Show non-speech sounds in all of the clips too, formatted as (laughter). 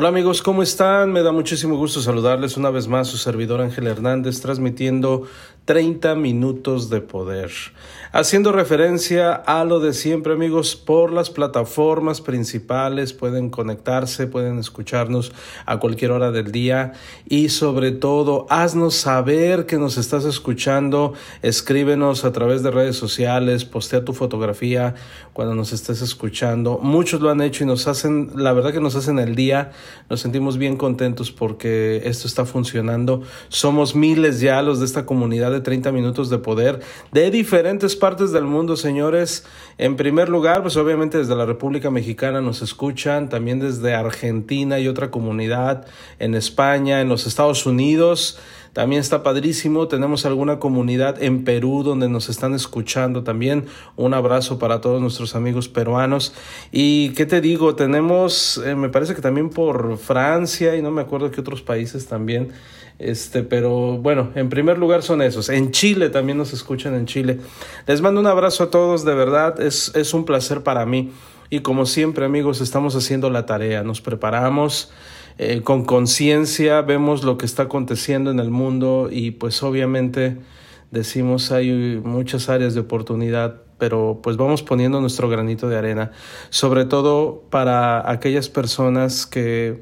Hola amigos, ¿cómo están? Me da muchísimo gusto saludarles una vez más su servidor Ángel Hernández transmitiendo 30 minutos de poder. Haciendo referencia a lo de siempre amigos, por las plataformas principales pueden conectarse, pueden escucharnos a cualquier hora del día y sobre todo haznos saber que nos estás escuchando, escríbenos a través de redes sociales, postea tu fotografía cuando nos estés escuchando. Muchos lo han hecho y nos hacen, la verdad que nos hacen el día, nos sentimos bien contentos porque esto está funcionando. Somos miles ya los de esta comunidad 30 minutos de poder de diferentes partes del mundo, señores. En primer lugar, pues obviamente desde la República Mexicana nos escuchan, también desde Argentina y otra comunidad, en España, en los Estados Unidos. También está padrísimo. Tenemos alguna comunidad en Perú donde nos están escuchando también. Un abrazo para todos nuestros amigos peruanos. Y qué te digo, tenemos, eh, me parece que también por Francia y no me acuerdo qué otros países también. Este, pero bueno, en primer lugar son esos. En Chile también nos escuchan en Chile. Les mando un abrazo a todos, de verdad, es, es un placer para mí. Y como siempre, amigos, estamos haciendo la tarea, nos preparamos eh, con conciencia, vemos lo que está aconteciendo en el mundo y pues obviamente decimos hay muchas áreas de oportunidad, pero pues vamos poniendo nuestro granito de arena, sobre todo para aquellas personas que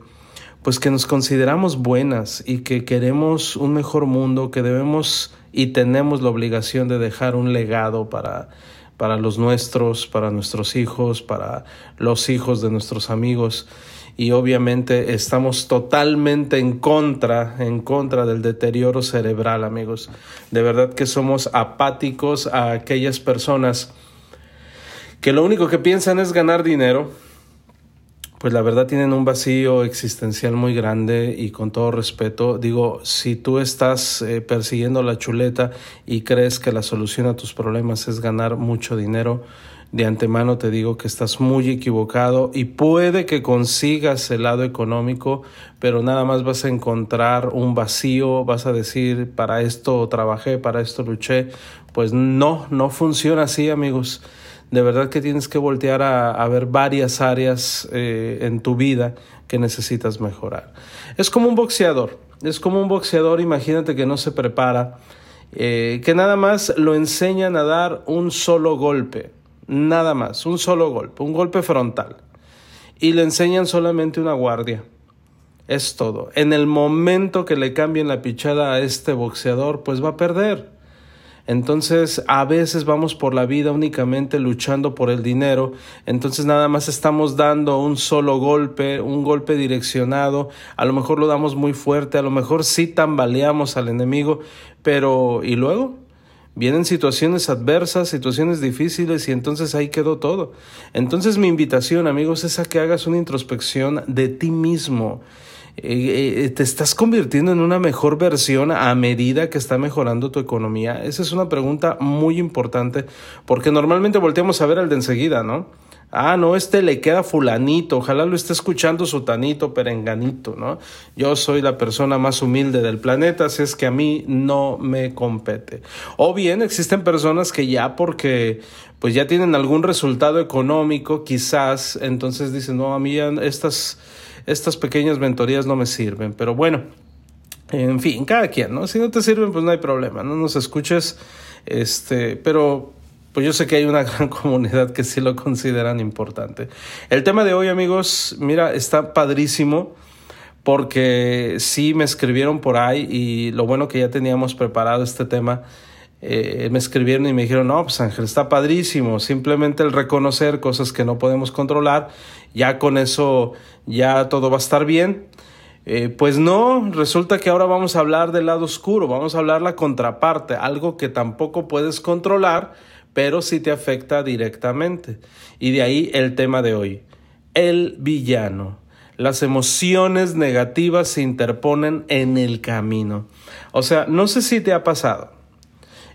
pues que nos consideramos buenas y que queremos un mejor mundo, que debemos y tenemos la obligación de dejar un legado para, para los nuestros, para nuestros hijos, para los hijos de nuestros amigos. Y obviamente estamos totalmente en contra, en contra del deterioro cerebral, amigos. De verdad que somos apáticos a aquellas personas que lo único que piensan es ganar dinero, pues la verdad tienen un vacío existencial muy grande y con todo respeto, digo, si tú estás eh, persiguiendo la chuleta y crees que la solución a tus problemas es ganar mucho dinero, de antemano te digo que estás muy equivocado y puede que consigas el lado económico, pero nada más vas a encontrar un vacío, vas a decir, para esto trabajé, para esto luché. Pues no, no funciona así, amigos de verdad que tienes que voltear a, ver varias áreas eh, en tu vida que necesitas mejorar. Es como un boxeador, es como un boxeador, imagínate que no se prepara, eh, que nada más lo enseñan a dar un solo golpe, nada más, un solo golpe, un golpe frontal, y le enseñan solamente una guardia. Es todo. En el momento que le cambien la pichada a este boxeador, pues va a perder. Entonces, a veces vamos por la vida únicamente luchando por el dinero, entonces nada más estamos dando un solo golpe, un golpe direccionado, a lo mejor lo damos muy fuerte, a lo mejor sí tambaleamos al enemigo, pero ¿y luego? Vienen situaciones adversas, situaciones difíciles y entonces ahí quedó todo. Entonces mi invitación, amigos, es a que hagas una introspección de ti mismo eh, eh, ¿Te estás convirtiendo en una mejor versión a medida que está mejorando tu economía? Esa es una pregunta muy importante porque normalmente volteamos a ver al de enseguida, ¿no? Ah, no, este le queda fulanito, ojalá lo esté escuchando su tanito perenganito, ¿no? Yo soy la persona más humilde del planeta, así es que a mí no me compete. O bien existen personas que ya porque pues ya tienen algún resultado económico, quizás, entonces dicen, no, a mí estas estas pequeñas mentorías no me sirven, pero bueno, en fin, cada quien, ¿no? Si no te sirven, pues no hay problema, no nos escuches, este, pero pues yo sé que hay una (laughs) gran comunidad que sí lo consideran importante. El tema de hoy, amigos, mira, está padrísimo porque sí me escribieron por ahí y lo bueno que ya teníamos preparado este tema. Eh, me escribieron y me dijeron, no, pues Ángel, está padrísimo, simplemente el reconocer cosas que no podemos controlar, ya con eso ya todo va a estar bien. Eh, pues no, resulta que ahora vamos a hablar del lado oscuro, vamos a hablar la contraparte, algo que tampoco puedes controlar, pero sí te afecta directamente. Y de ahí el tema de hoy, el villano. las emociones negativas se interponen en el camino. O sea, no sé si te ha pasado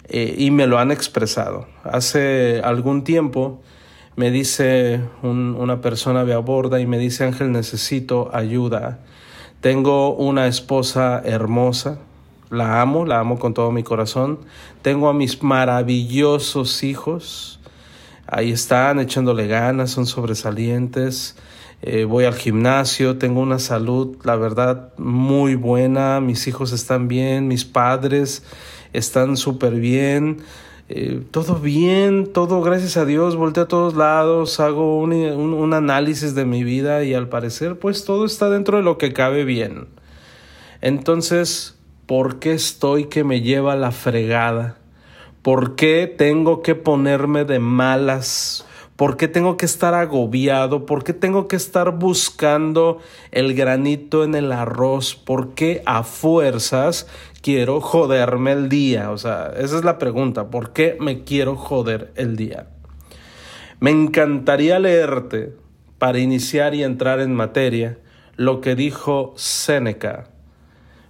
eh, y me lo han expresado. Hace algún tiempo me dice una persona me aborda y me dice Ángel necesito ayuda. Tengo una esposa hermosa, la amo, la amo con todo mi corazón. Tengo a mis maravillosos hijos. Ahí están echándole ganas, son sobresalientes. Eh, voy al gimnasio, tengo una salud, la verdad, muy buena, mis hijos están bien, mis padres están súper bien, eh, todo bien, todo gracias a Dios, volteo a todos lados, hago un, un análisis de mi vida y al parecer pues todo está dentro de lo que cabe bien. Entonces, ¿por qué estoy que me lleva la fregada? ¿Por qué tengo que ponerme de malas? ¿Por qué tengo que estar agobiado? ¿Por qué tengo que estar buscando el granito en el arroz? ¿Por qué a fuerzas quiero joderme el día? O sea, esa es la pregunta. ¿Por qué me quiero joder el día? Me encantaría leerte para iniciar y entrar en materia lo que dijo Séneca.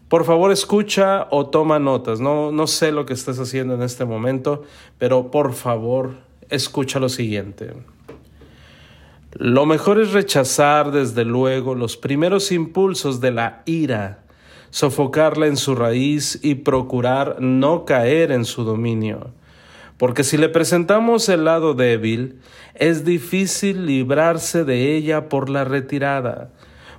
Por favor, escucha o toma notas. No, no sé lo que estás haciendo en este momento, pero por favor, escucha lo siguiente. Lo mejor es rechazar desde luego los primeros impulsos de la ira, sofocarla en su raíz y procurar no caer en su dominio. Porque si le presentamos el lado débil, es difícil librarse de ella por la retirada.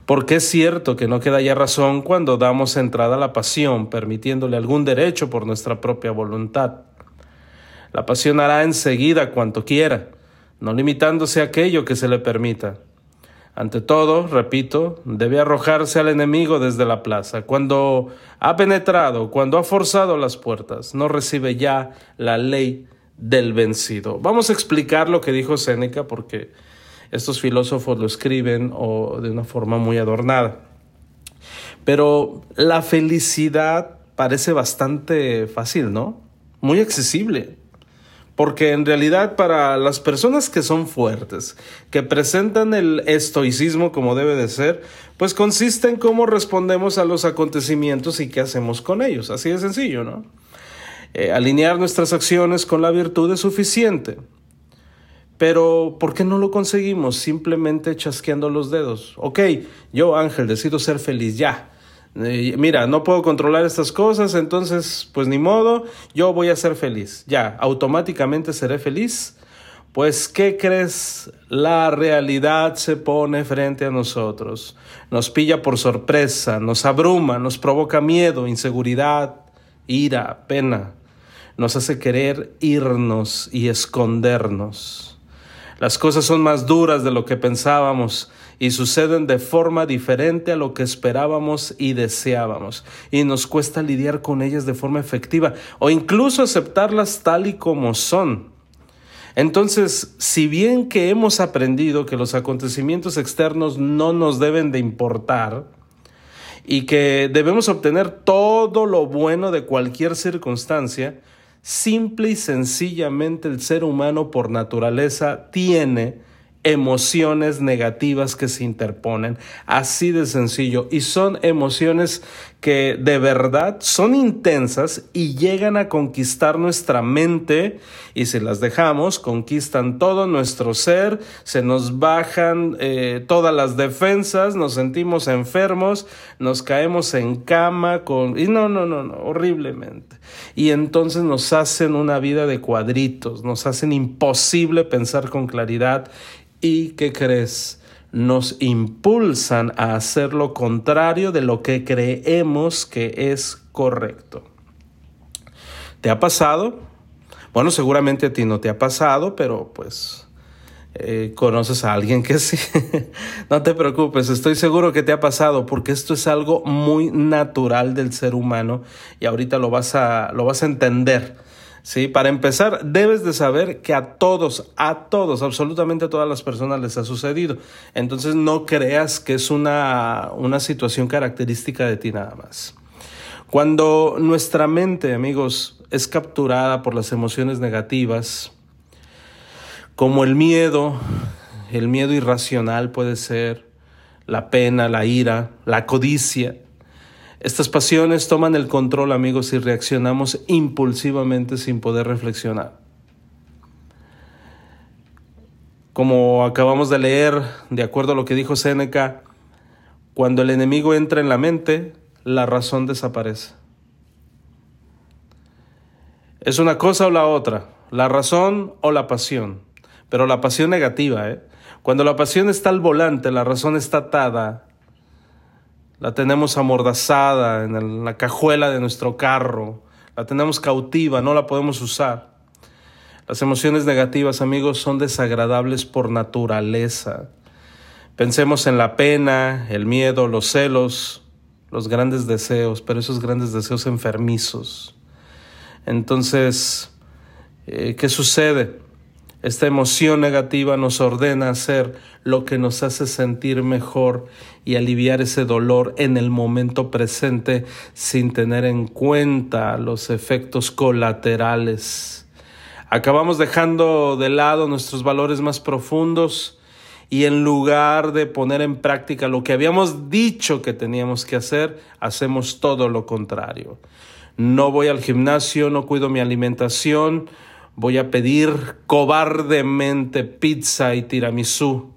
Porque es cierto que no queda ya razón cuando damos entrada a la pasión, permitiéndole algún derecho por nuestra propia voluntad. La pasión hará enseguida cuanto quiera, no limitándose a aquello que se le permita. Ante todo, repito, debe arrojarse al enemigo desde la plaza. Cuando ha penetrado, cuando ha forzado las puertas, no recibe ya la ley del vencido. Vamos a explicar lo que dijo Séneca porque estos filósofos lo escriben o de una forma muy adornada. Pero la felicidad parece bastante fácil, ¿no? Muy accesible. Porque en realidad para las personas que son fuertes, que presentan el estoicismo como debe de ser, pues consiste en cómo respondemos a los acontecimientos y qué hacemos con ellos. Así de sencillo, ¿no? Eh, alinear nuestras acciones con la virtud es suficiente. Pero, ¿por qué no lo conseguimos simplemente chasqueando los dedos? Ok, yo Ángel decido ser feliz ya mira, no puedo controlar estas cosas, entonces, pues ni modo, yo voy a ser feliz. Ya, automáticamente seré feliz. Pues, ¿qué crees? La realidad se pone frente a nosotros, nos pilla por sorpresa, nos abruma, nos provoca miedo, inseguridad, ira, pena, nos hace querer irnos y escondernos. Las cosas son más duras de lo que pensábamos y suceden de forma diferente a lo que esperábamos y deseábamos. Y nos cuesta lidiar con ellas de forma efectiva o incluso aceptarlas tal y como son. Entonces, si bien que hemos aprendido que los acontecimientos externos no nos deben de importar, y que debemos obtener todo lo bueno de cualquier circunstancia, simple y sencillamente el ser humano por naturaleza tiene emociones negativas que se interponen. Así de sencillo. Y son emociones que de verdad son intensas y llegan a conquistar nuestra mente y si las dejamos, conquistan todo nuestro ser, se nos bajan eh, todas las defensas, nos sentimos enfermos, nos caemos en cama con... Y no, no, no, no, horriblemente. Y entonces nos hacen una vida de cuadritos, nos hacen imposible pensar con claridad y ¿qué crees? Nos impulsan a hacer lo contrario de lo que creemos que es correcto. ¿Te ha pasado? Bueno, seguramente a ti no te ha pasado, pero pues eh, conoces a alguien que sí. (laughs) no te preocupes, estoy seguro que te ha pasado porque esto es algo muy natural del ser humano y ahorita lo vas a, lo vas a entender. Sí, para empezar, debes de saber que a todos, a todos, absolutamente a todas las personas les ha sucedido. Entonces no creas que es una, una situación característica de ti nada más. Cuando nuestra mente, amigos, es capturada por las emociones negativas, como el miedo, el miedo irracional puede ser, la pena, la ira, la codicia. Estas pasiones toman el control, amigos, y reaccionamos impulsivamente sin poder reflexionar. Como acabamos de leer, de acuerdo a lo que dijo Séneca, cuando el enemigo entra en la mente, la razón desaparece. Es una cosa o la otra, la razón o la pasión, pero la pasión negativa. ¿eh? Cuando la pasión está al volante, la razón está atada, la tenemos amordazada en la cajuela de nuestro carro, la tenemos cautiva, no la podemos usar. Las emociones negativas, amigos, son desagradables por naturaleza. Pensemos en la pena, el miedo, los celos, los grandes deseos, pero esos grandes deseos enfermizos. Entonces, eh, ¿qué sucede? Esta emoción negativa nos ordena hacer lo que nos hace sentir mejor y aliviar ese dolor en el momento presente sin tener en cuenta los efectos colaterales Acabamos dejando de lado nuestros valores más profundos y en lugar de poner en práctica lo que habíamos dicho que teníamos que hacer, hacemos todo lo contrario. No voy al gimnasio, no cuido mi alimentación, voy a pedir cobardemente pizza y tiramisú.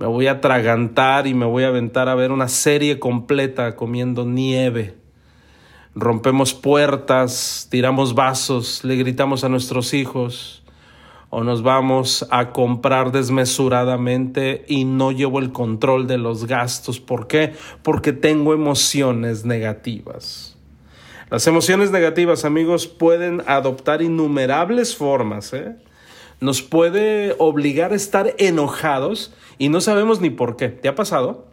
Me voy a atragantar y me voy a aventar a ver una serie completa comiendo nieve rompemos puertas, tiramos vasos, le gritamos a nuestros hijos o nos vamos a comprar desmesuradamente y no llevo el control de los gastos. ¿Por qué? Porque tengo emociones negativas. Las emociones negativas, amigos, pueden adoptar innumerables formas. ¿eh? Nos puede obligar a estar enojados y no sabemos ni por qué. ¿Te ha pasado?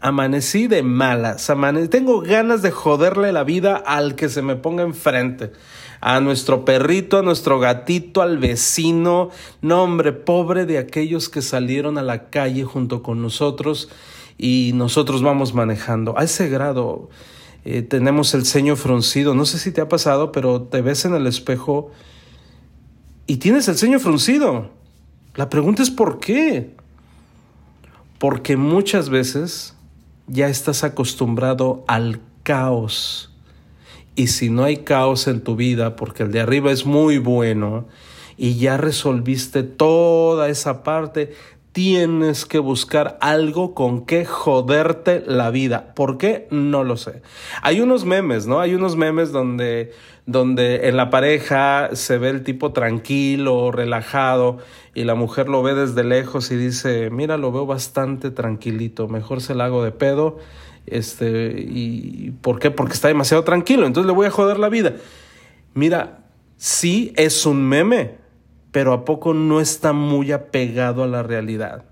Amanecí de malas, tengo ganas de joderle la vida al que se me ponga enfrente. A nuestro perrito, a nuestro gatito, al vecino. No, hombre, pobre de aquellos que salieron a la calle junto con nosotros y nosotros vamos manejando. A ese grado eh, tenemos el ceño fruncido. No sé si te ha pasado, pero te ves en el espejo y tienes el ceño fruncido. La pregunta es ¿por qué? Porque muchas veces ya estás acostumbrado al caos. Y si no hay caos en tu vida, porque el de arriba es muy bueno, y ya resolviste toda esa parte, tienes que buscar algo con que joderte la vida. ¿Por qué? No lo sé. Hay unos memes, ¿no? Hay unos memes donde, donde en la pareja se ve el tipo tranquilo, relajado, y la mujer lo ve desde lejos y dice, mira, lo veo bastante tranquilito, mejor se la hago de pedo. Este, y ¿por qué? Porque está demasiado tranquilo, entonces le voy a joder la vida. Mira, sí es un meme, pero ¿a poco no está muy apegado a la realidad?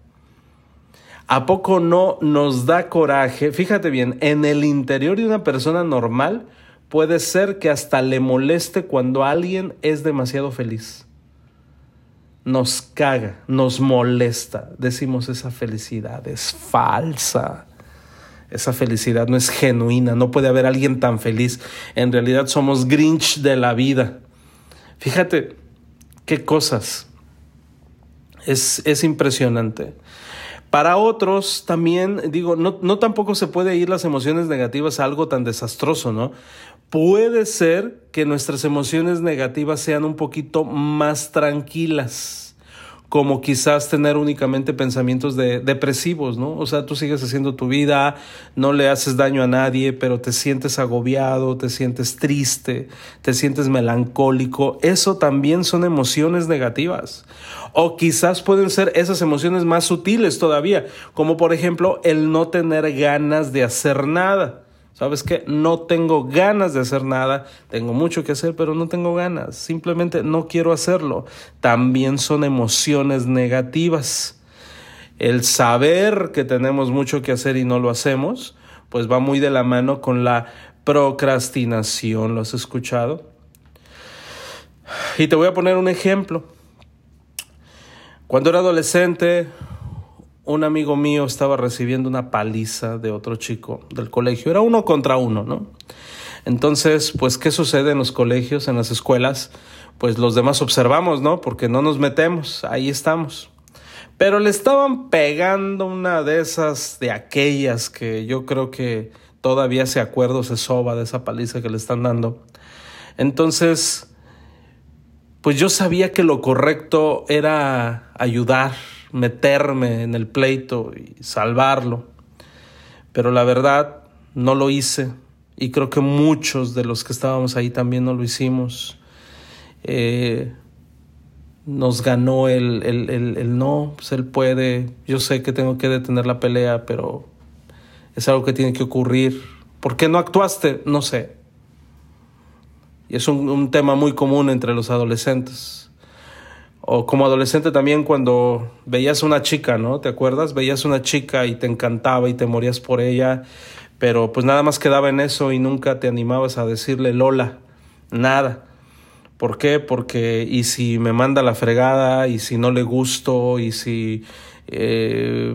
¿A poco no nos da coraje? Fíjate bien, en el interior de una persona normal puede ser que hasta le moleste cuando alguien es demasiado feliz. Nos caga, nos molesta. Decimos esa felicidad es falsa. Esa felicidad no es genuina, no puede haber alguien tan feliz. En realidad somos Grinch de la vida. Fíjate, qué cosas. Es, es impresionante. Para otros también, digo, no, no, tampoco se puede ir las emociones negativas a algo tan desastroso, ¿no? Puede ser que nuestras emociones negativas sean un poquito más tranquilas como quizás tener únicamente pensamientos de, depresivos, ¿no? O sea, tú sigues haciendo tu vida, no le haces daño a nadie, pero te sientes agobiado, te sientes triste, te sientes melancólico. Eso también son emociones negativas. O quizás pueden ser esas emociones más sutiles todavía, como por ejemplo el no tener ganas de hacer nada. ¿Sabes qué? No tengo ganas de hacer nada, tengo mucho que hacer, pero no tengo ganas, simplemente no quiero hacerlo. También son emociones negativas. El saber que tenemos mucho que hacer y no lo hacemos, pues va muy de la mano con la procrastinación. ¿Lo has escuchado? Y te voy a poner un ejemplo. Cuando era adolescente, un amigo mío estaba recibiendo una paliza de otro chico del colegio. Era uno contra uno, ¿no? Entonces, pues, ¿qué sucede en los colegios, en las escuelas? Pues los demás observamos, ¿no? Porque no nos metemos, ahí estamos. Pero le estaban pegando una de esas, de aquellas que yo creo que todavía se acuerda se soba de esa paliza que le están dando. Entonces, pues yo sabía que lo correcto era ayudar, meterme en el pleito y salvarlo. Pero la verdad, no lo hice. Y creo que muchos de los que estábamos ahí también no lo hicimos. Eh, nos ganó el, el, el, no, pues él puede, yo sé que tengo que detener la pelea, pero es algo que tiene que ocurrir. ¿Por qué no actuaste? No sé. Y es un, un tema muy común entre los adolescentes. O como adolescente también cuando veías una chica, ¿no? ¿Te acuerdas? Veías una chica y te encantaba y te morías por ella, pero pues nada más quedaba en eso y nunca te animabas a decirle Lola, nada. ¿Por qué? Porque y si me manda la fregada, y si no le gusto, y si eh,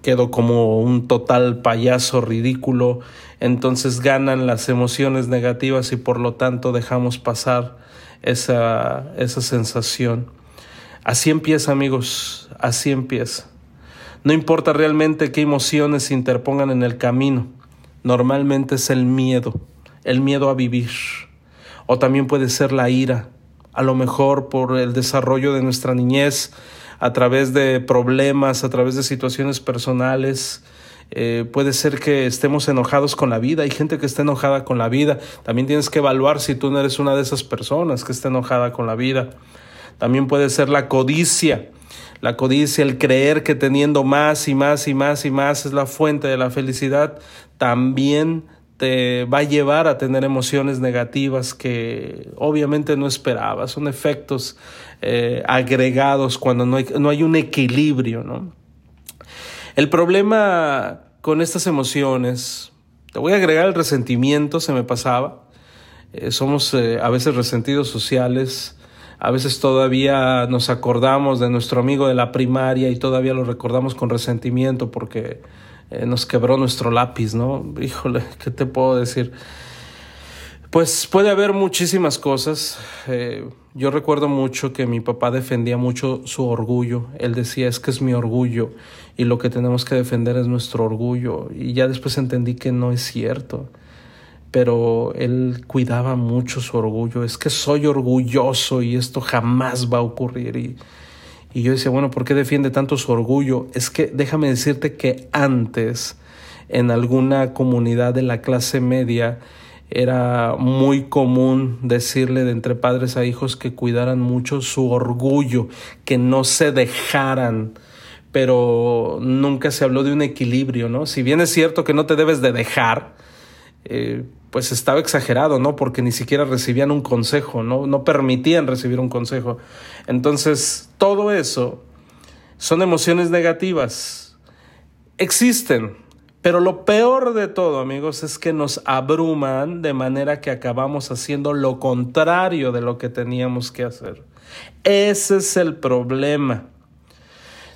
quedo como un total payaso ridículo, entonces ganan las emociones negativas y por lo tanto dejamos pasar esa, esa sensación. Así empieza amigos, así empieza. No importa realmente qué emociones se interpongan en el camino, normalmente es el miedo, el miedo a vivir o también puede ser la ira, a lo mejor por el desarrollo de nuestra niñez, a través de problemas, a través de situaciones personales. Eh, puede ser que estemos enojados con la vida. Hay gente que está enojada con la vida. También tienes que evaluar si tú no eres una de esas personas que está enojada con la vida. También puede ser la codicia. La codicia, el creer que teniendo más y más y más y más es la fuente de la felicidad, también te va a llevar a tener emociones negativas que obviamente no esperabas. Son efectos eh, agregados cuando no hay, no hay un equilibrio. ¿no? El problema con estas emociones, te voy a agregar el resentimiento, se me pasaba. Eh, somos eh, a veces resentidos sociales. A veces todavía nos acordamos de nuestro amigo de la primaria y todavía lo recordamos con resentimiento porque eh, nos quebró nuestro lápiz, ¿no? Híjole, ¿qué te puedo decir? Pues puede haber muchísimas cosas. Eh, yo recuerdo mucho que mi papá defendía mucho su orgullo. Él decía, es que es mi orgullo y lo que tenemos que defender es nuestro orgullo. Y ya después entendí que no es cierto. Pero él cuidaba mucho su orgullo. Es que soy orgulloso y esto jamás va a ocurrir. Y y yo decía, bueno, ¿por qué defiende tanto su orgullo? Es que déjame decirte que antes, en alguna comunidad de la clase media, era muy común decirle de entre padres a hijos que cuidaran mucho su orgullo, que no se dejaran, pero nunca se habló de un equilibrio, ¿no? Si bien es cierto que no te debes de dejar, eh, pues estaba exagerado, ¿no? Porque ni siquiera recibían un consejo, ¿no? No permitían recibir un consejo. Entonces, todo eso son emociones negativas. Existen, pero lo peor de todo, amigos, es que nos abruman de manera que acabamos haciendo lo contrario de lo que teníamos que hacer. Ese es el problema.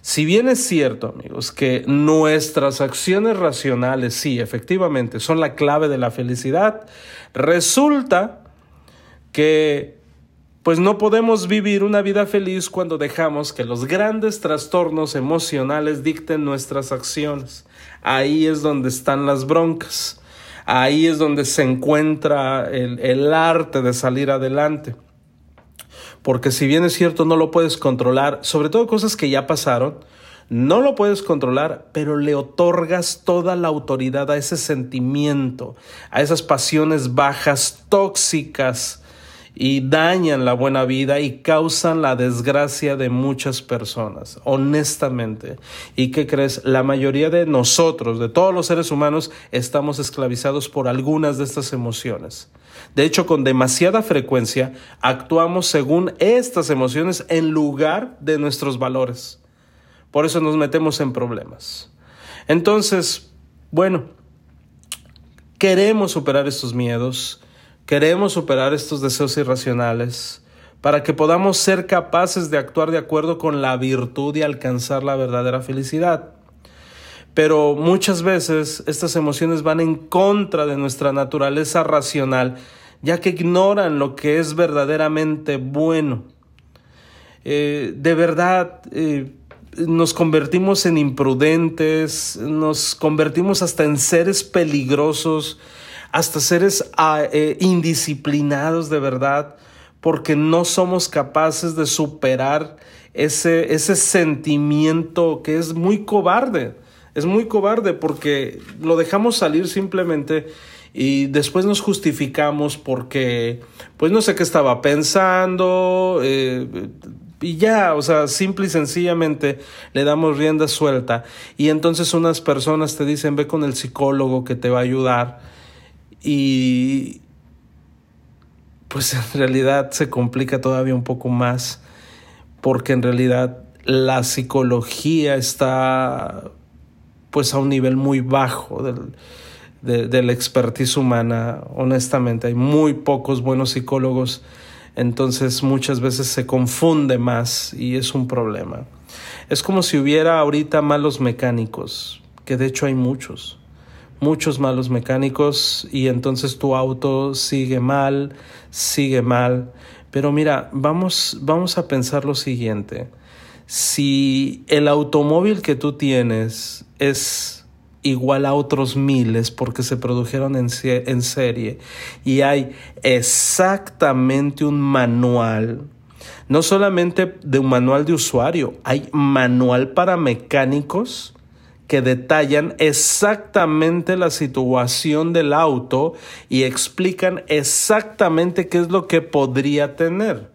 Si bien es cierto, amigos, que nuestras acciones racionales, sí, efectivamente, son la clave de la felicidad, resulta que pues no podemos vivir una vida feliz cuando dejamos que los grandes trastornos emocionales dicten nuestras acciones. Ahí es donde están las broncas. Ahí es donde se encuentra el, el arte de salir adelante porque si bien es cierto no lo puedes controlar, sobre todo cosas que ya pasaron, no lo puedes controlar, pero le otorgas toda la autoridad a ese sentimiento, a esas pasiones bajas, tóxicas, y dañan la buena vida y causan la desgracia de muchas personas, honestamente. ¿Y qué crees? La mayoría de nosotros, de todos los seres humanos, estamos esclavizados por algunas de estas emociones. De hecho, con demasiada frecuencia actuamos según estas emociones en lugar de nuestros valores. Por eso nos metemos en problemas. Entonces, bueno, queremos superar estos miedos, Queremos superar estos deseos irracionales para que podamos ser capaces de actuar de acuerdo con la virtud y alcanzar la verdadera felicidad. Pero muchas veces estas emociones van en contra de nuestra naturaleza racional, ya que ignoran lo que es verdaderamente bueno. Eh, de verdad, eh, nos convertimos en imprudentes, nos convertimos hasta en seres peligrosos, hasta seres ah, eh, indisciplinados de verdad, porque no somos capaces de superar ese, ese sentimiento que es muy cobarde. Es muy cobarde porque lo dejamos salir simplemente y después nos justificamos porque, pues no sé qué estaba pensando, eh, y ya, o sea, simple y sencillamente le damos rienda suelta. Y entonces unas personas te dicen, ve con el psicólogo que te va a ayudar. Y pues en realidad se complica todavía un poco más, porque en realidad la psicología está pues a un nivel muy bajo del, de, la expertise humana. Honestamente, hay muy pocos buenos psicólogos entonces muchas veces se confunde más y es un problema. Es como si hubiera ahorita malos mecánicos, que de hecho hay muchos, muchos malos mecánicos y entonces tu auto sigue mal, sigue mal. Pero mira, vamos, vamos a pensar lo siguiente. Si el automóvil que tú tienes es igual a otros miles porque se produjeron en, en serie y hay exactamente un manual no solamente de un manual de usuario, hay manual para mecánicos que detallan exactamente la situación del auto y explican exactamente qué es lo que podría tener.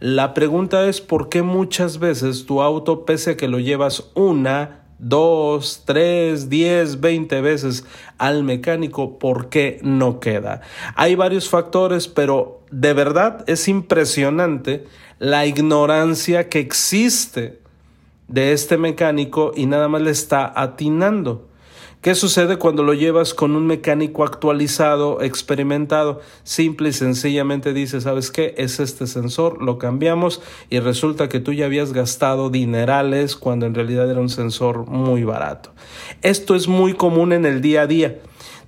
La pregunta es por qué muchas veces tu auto, pese a que lo llevas una, dos, tres, diez, veinte veces al mecánico, ¿por qué no queda? Hay varios factores, pero de verdad es impresionante la ignorancia que existe de este mecánico y nada más le está atinando. ¿Qué sucede cuando lo llevas con un mecánico actualizado, experimentado? Simple y sencillamente dice, ¿sabes qué? Es este sensor, lo cambiamos y resulta que tú ya habías gastado dinerales cuando en realidad era un sensor muy barato. Esto es muy común en el día a día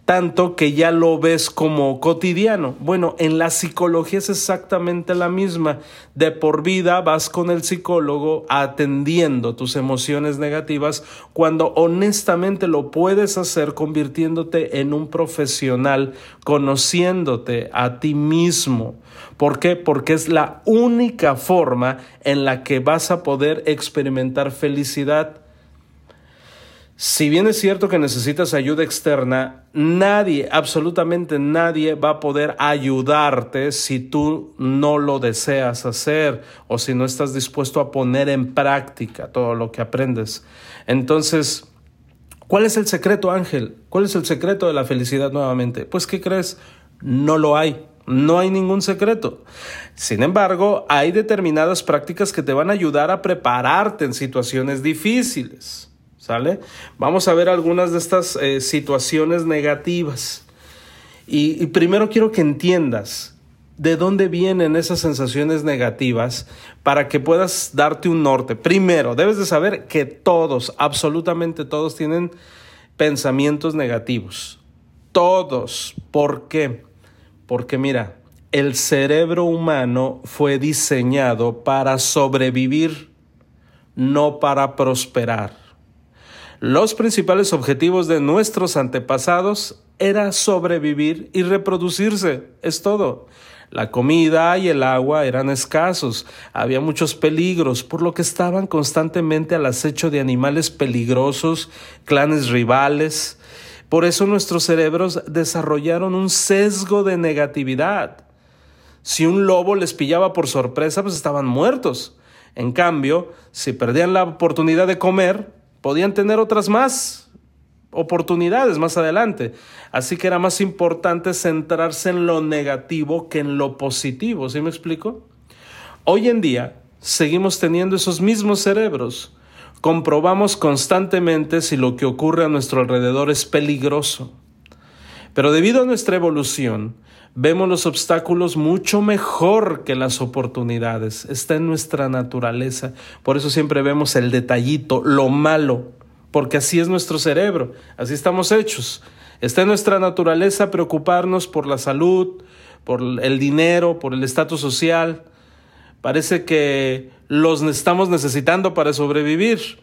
tanto que ya lo ves como cotidiano. Bueno, en la psicología es exactamente la misma. De por vida vas con el psicólogo atendiendo tus emociones negativas cuando honestamente lo puedes hacer convirtiéndote en un profesional, conociéndote a ti mismo. ¿Por qué? Porque es la única forma en la que vas a poder experimentar felicidad si bien es cierto que necesitas ayuda externa, nadie, absolutamente nadie va a poder ayudarte si tú no lo deseas hacer o si no estás dispuesto a poner en práctica todo lo que aprendes. Entonces, ¿cuál es el secreto, Ángel? ¿Cuál es el secreto de la felicidad nuevamente? Pues, ¿qué crees? No lo hay. No hay ningún secreto. Sin embargo, hay determinadas prácticas que te van a ayudar a prepararte en situaciones difíciles. Vamos a ver algunas de estas eh, situaciones negativas. Y, primero quiero que entiendas de dónde vienen esas sensaciones negativas para que puedas darte un norte. Primero, debes de saber que todos, absolutamente todos, tienen pensamientos negativos. Todos. ¿Por qué? Porque mira, el cerebro humano fue diseñado para sobrevivir, no para prosperar. Los principales objetivos de nuestros antepasados era sobrevivir y reproducirse, es todo. La comida y el agua eran escasos, había muchos peligros, por lo que estaban constantemente al acecho de animales peligrosos, clanes rivales. Por eso nuestros cerebros desarrollaron un sesgo de negatividad. Si un lobo les pillaba por sorpresa, pues estaban muertos. En cambio, si perdían la oportunidad de comer, podían tener otras más oportunidades más adelante. Así que era más importante centrarse en lo negativo que en lo positivo. ¿Sí me explico? Hoy en día seguimos teniendo esos mismos cerebros. Comprobamos constantemente si lo que ocurre a nuestro alrededor es peligroso. Pero debido a nuestra evolución, vemos los obstáculos mucho mejor que las oportunidades. Está en nuestra naturaleza. Por eso siempre vemos el detallito, lo malo, porque así es nuestro cerebro, así estamos hechos. Está en nuestra naturaleza preocuparnos por la salud, por el dinero, por el estatus social. Parece que los estamos necesitando para sobrevivir.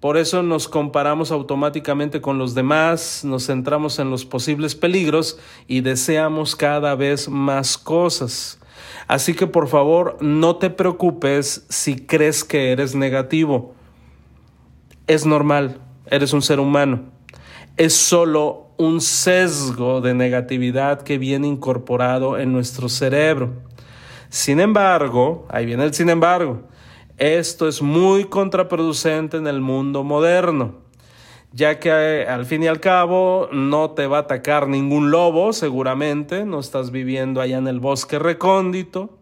Por eso nos comparamos automáticamente con los demás, nos centramos en los posibles peligros y deseamos cada vez más cosas. Así que por favor no te preocupes si crees que eres negativo. Es normal, eres un ser humano. Es solo un sesgo de negatividad que viene incorporado en nuestro cerebro. Sin embargo, ahí viene el sin embargo, esto es muy contraproducente en el mundo moderno, ya que eh, al fin y al cabo no te va a atacar ningún lobo, seguramente, no estás viviendo allá en el bosque recóndito,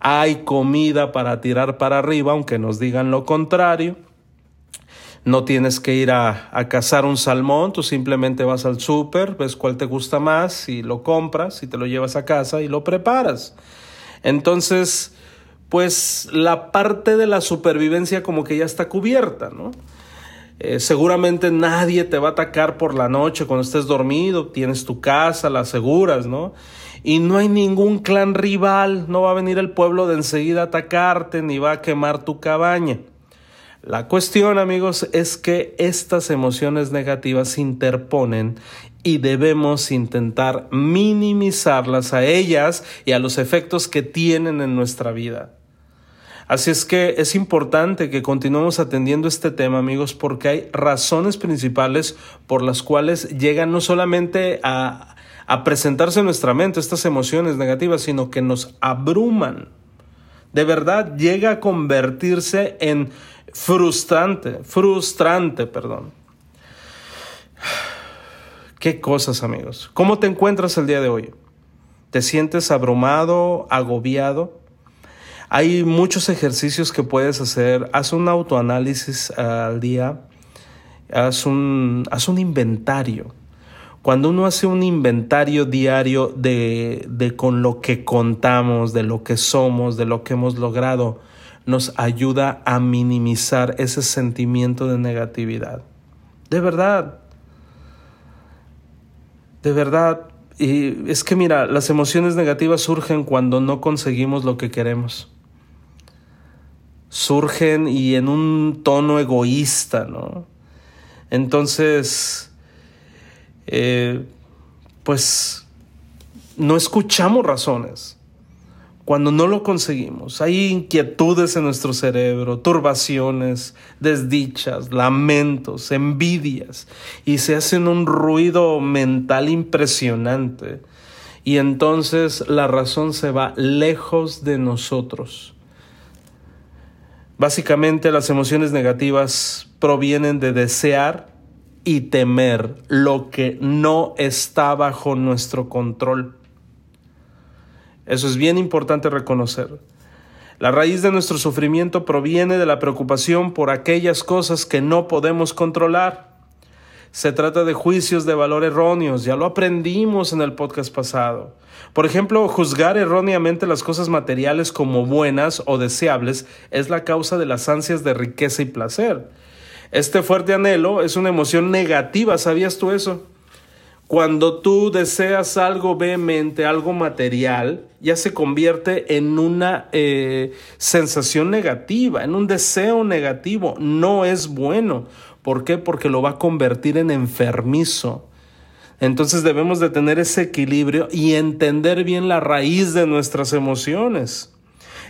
hay comida para tirar para arriba, aunque nos digan lo contrario. No tienes que ir a, a cazar un salmón, tú simplemente vas al súper, ves cuál te gusta más y lo compras y te lo llevas a casa y lo preparas. Entonces, pues la parte de la supervivencia como que ya está cubierta, ¿no? Eh, seguramente nadie te va a atacar por la noche cuando estés dormido, tienes tu casa, la aseguras, ¿no? Y no hay ningún clan rival, no va a venir el pueblo de enseguida a atacarte ni va a quemar tu cabaña. La cuestión, amigos, es que estas emociones negativas se interponen y debemos intentar minimizarlas a ellas y a los efectos que tienen en nuestra vida. Así es que es importante que continuemos atendiendo este tema, amigos, porque hay razones principales por las cuales llegan no solamente a, a presentarse en nuestra mente estas emociones negativas, sino que nos abruman. De verdad llega a convertirse en frustrante, frustrante, perdón. Qué cosas, amigos. ¿Cómo te encuentras el día de hoy? ¿Te sientes abrumado, agobiado? Hay muchos ejercicios que puedes hacer. Haz un autoanálisis al día. Haz un, haz un inventario. Cuando uno hace un inventario diario de, de con lo que contamos, de lo que somos, de lo que hemos logrado, nos ayuda a minimizar ese sentimiento de negatividad. De verdad. De verdad. Y es que mira, las emociones negativas surgen cuando no conseguimos lo que queremos surgen y en un tono egoísta, ¿no? Entonces, eh, pues no escuchamos razones cuando no lo conseguimos. Hay inquietudes en nuestro cerebro, turbaciones, desdichas, lamentos, envidias, y se hacen un ruido mental impresionante. Y entonces la razón se va lejos de nosotros. Básicamente las emociones negativas provienen de desear y temer lo que no está bajo nuestro control. Eso es bien importante reconocer. La raíz de nuestro sufrimiento proviene de la preocupación por aquellas cosas que no podemos controlar. Se trata de juicios de valor erróneos, ya lo aprendimos en el podcast pasado. Por ejemplo, juzgar erróneamente las cosas materiales como buenas o deseables es la causa de las ansias de riqueza y placer. Este fuerte anhelo es una emoción negativa, ¿sabías tú eso? Cuando tú deseas algo vehemente, algo material, ya se convierte en una eh, sensación negativa, en un deseo negativo. No es bueno. ¿Por qué? Porque lo va a convertir en enfermizo. Entonces debemos de tener ese equilibrio y entender bien la raíz de nuestras emociones.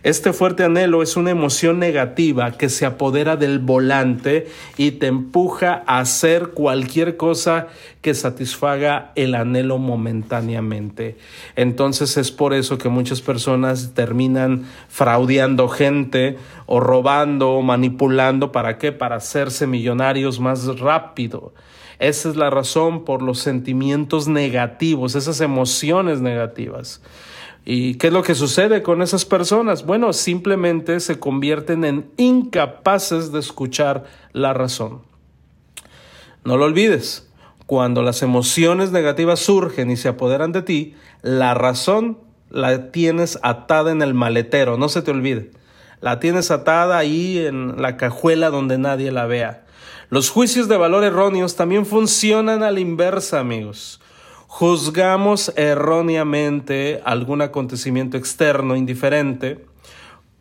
Este fuerte anhelo es una emoción negativa que se apodera del volante y te empuja a hacer cualquier cosa que satisfaga el anhelo momentáneamente. Entonces es por eso que muchas personas terminan fraudeando gente o robando o manipulando. ¿Para qué? Para hacerse millonarios más rápido. Esa es la razón por los sentimientos negativos, esas emociones negativas. ¿Y qué es lo que sucede con esas personas? Bueno, simplemente se convierten en incapaces de escuchar la razón. No lo olvides, cuando las emociones negativas surgen y se apoderan de ti, la razón la tienes atada en el maletero, no se te olvide. La tienes atada ahí en la cajuela donde nadie la vea. Los juicios de valor erróneos también funcionan a la inversa, amigos juzgamos erróneamente algún acontecimiento externo indiferente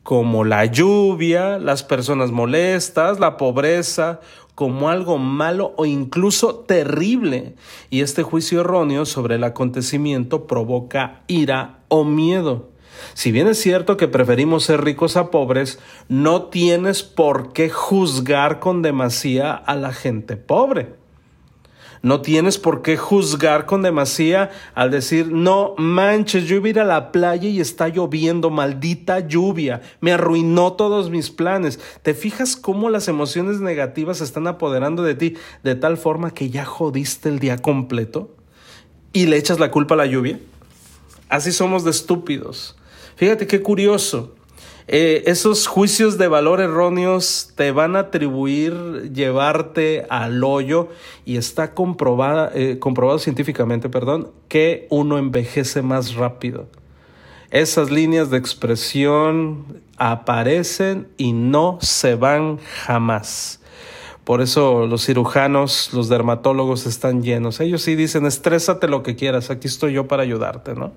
como la lluvia, las personas molestas, la pobreza, como algo malo o incluso terrible. Y este juicio erróneo sobre el acontecimiento provoca ira o miedo. Si bien es cierto que preferimos ser ricos a pobres, no tienes por qué juzgar con demasía a la gente pobre. No tienes por qué juzgar con demasía al decir, no manches, yo iba a ir a la playa y está lloviendo, maldita lluvia, me arruinó todos mis planes. ¿Te fijas cómo las emociones negativas se están apoderando de ti de tal forma que ya jodiste el día completo y le echas la culpa a la lluvia? Así somos de estúpidos. Fíjate qué curioso. Eh, esos juicios de valor erróneos te van a atribuir llevarte al hoyo y está comprobada, eh, comprobado científicamente, perdón, que uno envejece más rápido. Esas líneas de expresión aparecen y no se van jamás. Por eso los cirujanos, los dermatólogos están llenos. Ellos sí dicen, estrésate lo que quieras, aquí estoy yo para ayudarte, ¿no?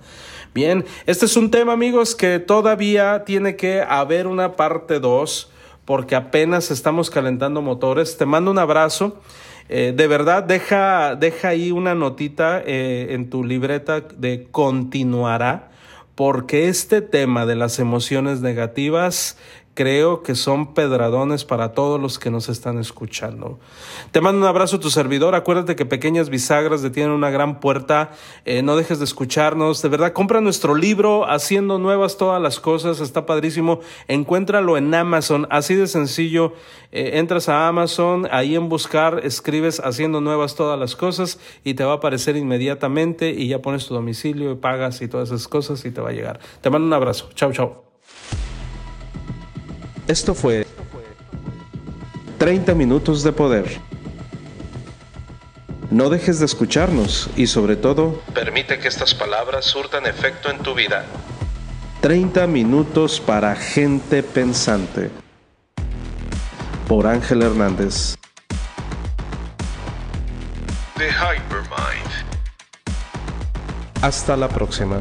Bien, este es un tema, amigos, que todavía tiene que haber una parte 2, porque apenas estamos calentando motores. Te mando un abrazo. Eh, de verdad, deja, deja ahí una notita eh, en tu libreta de continuará, porque este tema de las emociones negativas creo que son pedradones para todos los que nos están escuchando. Te mando un abrazo a tu servidor. Acuérdate que pequeñas bisagras detienen una gran puerta. Eh, no dejes de escucharnos. De verdad, compra nuestro libro Haciendo Nuevas Todas las Cosas. Está padrísimo. Encuéntralo en Amazon. Así de sencillo. Eh, entras a Amazon, ahí en buscar, escribes Haciendo Nuevas Todas las Cosas y te va a aparecer inmediatamente y ya pones tu domicilio y pagas y todas esas cosas y te va a llegar. Te mando un abrazo. Chao, chao. Esto fue 30 minutos de poder. No dejes de escucharnos y sobre todo, permite que estas palabras surtan efecto en tu vida. 30 minutos para gente pensante. Por Ángel Hernández. The Hypermind. Hasta la próxima.